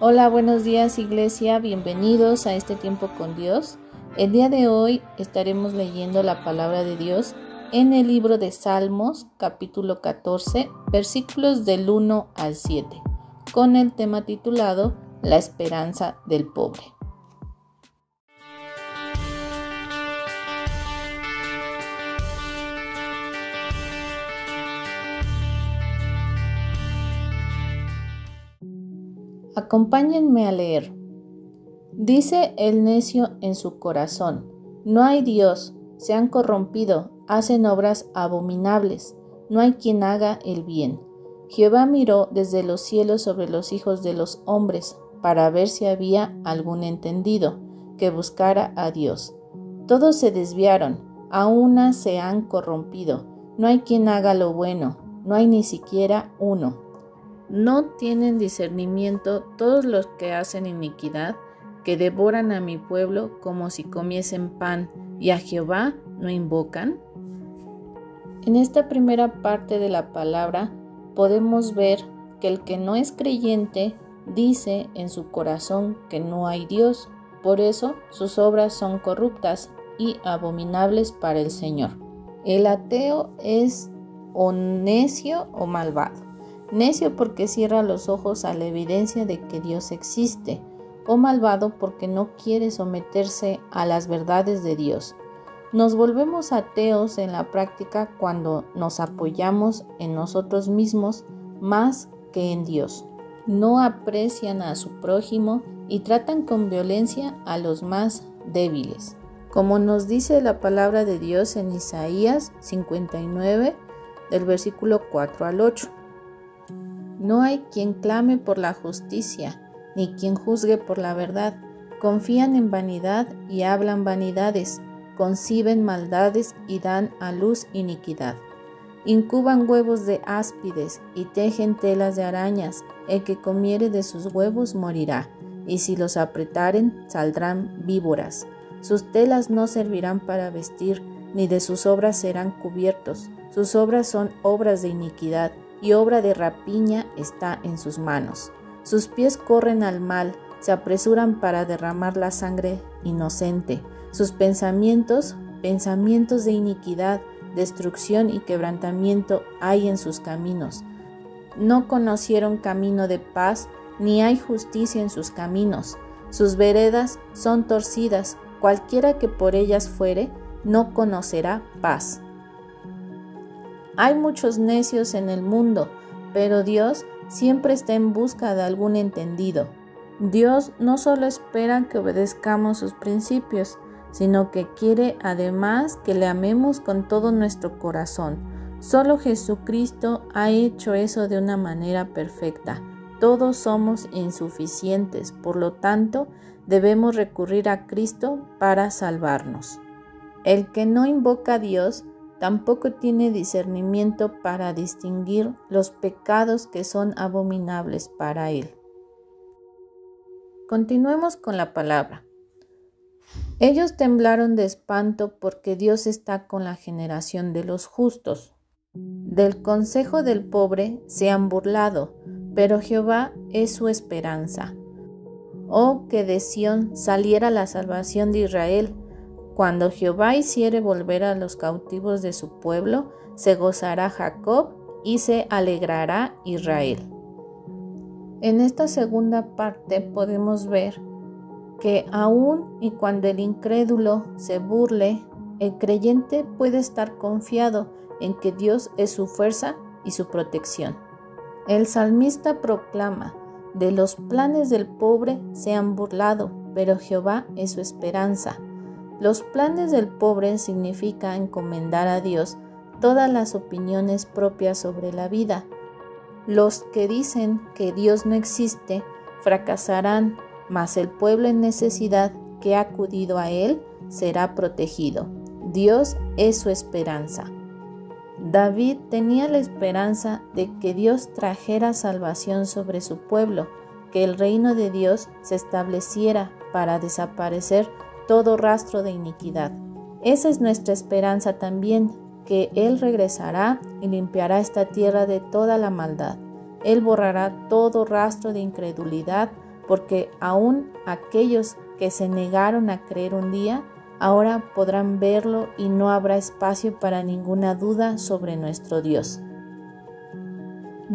Hola, buenos días Iglesia, bienvenidos a este tiempo con Dios. El día de hoy estaremos leyendo la palabra de Dios en el libro de Salmos, capítulo 14, versículos del 1 al 7, con el tema titulado La esperanza del pobre. Acompáñenme a leer. Dice el necio en su corazón, no hay Dios, se han corrompido, hacen obras abominables, no hay quien haga el bien. Jehová miró desde los cielos sobre los hijos de los hombres, para ver si había algún entendido que buscara a Dios. Todos se desviaron, a una se han corrompido, no hay quien haga lo bueno, no hay ni siquiera uno. No tienen discernimiento todos los que hacen iniquidad, que devoran a mi pueblo como si comiesen pan, y a Jehová no invocan. En esta primera parte de la palabra podemos ver que el que no es creyente dice en su corazón que no hay Dios, por eso sus obras son corruptas y abominables para el Señor. El ateo es o necio o malvado. Necio porque cierra los ojos a la evidencia de que Dios existe, o malvado porque no quiere someterse a las verdades de Dios. Nos volvemos ateos en la práctica cuando nos apoyamos en nosotros mismos más que en Dios. No aprecian a su prójimo y tratan con violencia a los más débiles. Como nos dice la palabra de Dios en Isaías 59, del versículo 4 al 8. No hay quien clame por la justicia, ni quien juzgue por la verdad. Confían en vanidad y hablan vanidades, conciben maldades y dan a luz iniquidad. Incuban huevos de áspides y tejen telas de arañas. El que comiere de sus huevos morirá, y si los apretaren saldrán víboras. Sus telas no servirán para vestir, ni de sus obras serán cubiertos. Sus obras son obras de iniquidad y obra de rapiña está en sus manos. Sus pies corren al mal, se apresuran para derramar la sangre inocente. Sus pensamientos, pensamientos de iniquidad, destrucción y quebrantamiento hay en sus caminos. No conocieron camino de paz, ni hay justicia en sus caminos. Sus veredas son torcidas, cualquiera que por ellas fuere, no conocerá paz. Hay muchos necios en el mundo, pero Dios siempre está en busca de algún entendido. Dios no solo espera que obedezcamos sus principios, sino que quiere además que le amemos con todo nuestro corazón. Solo Jesucristo ha hecho eso de una manera perfecta. Todos somos insuficientes, por lo tanto, debemos recurrir a Cristo para salvarnos. El que no invoca a Dios tampoco tiene discernimiento para distinguir los pecados que son abominables para él. Continuemos con la palabra. Ellos temblaron de espanto porque Dios está con la generación de los justos. Del consejo del pobre se han burlado, pero Jehová es su esperanza. Oh, que de Sión saliera la salvación de Israel cuando Jehová hiciere volver a los cautivos de su pueblo, se gozará Jacob y se alegrará Israel. En esta segunda parte podemos ver que aun y cuando el incrédulo se burle, el creyente puede estar confiado en que Dios es su fuerza y su protección. El salmista proclama, de los planes del pobre se han burlado, pero Jehová es su esperanza. Los planes del pobre significa encomendar a Dios todas las opiniones propias sobre la vida. Los que dicen que Dios no existe fracasarán, mas el pueblo en necesidad que ha acudido a Él será protegido. Dios es su esperanza. David tenía la esperanza de que Dios trajera salvación sobre su pueblo, que el reino de Dios se estableciera para desaparecer todo rastro de iniquidad. Esa es nuestra esperanza también, que Él regresará y limpiará esta tierra de toda la maldad. Él borrará todo rastro de incredulidad porque aún aquellos que se negaron a creer un día, ahora podrán verlo y no habrá espacio para ninguna duda sobre nuestro Dios.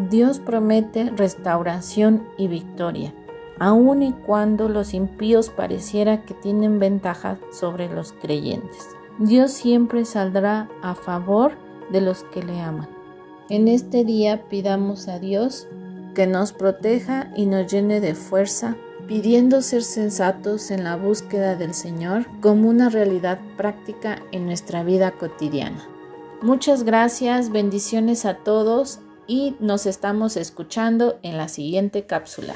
Dios promete restauración y victoria, aun y cuando los impíos pareciera que tienen ventaja sobre los creyentes. Dios siempre saldrá a favor de los que le aman. En este día pidamos a Dios que nos proteja y nos llene de fuerza, pidiendo ser sensatos en la búsqueda del Señor como una realidad práctica en nuestra vida cotidiana. Muchas gracias, bendiciones a todos y nos estamos escuchando en la siguiente cápsula.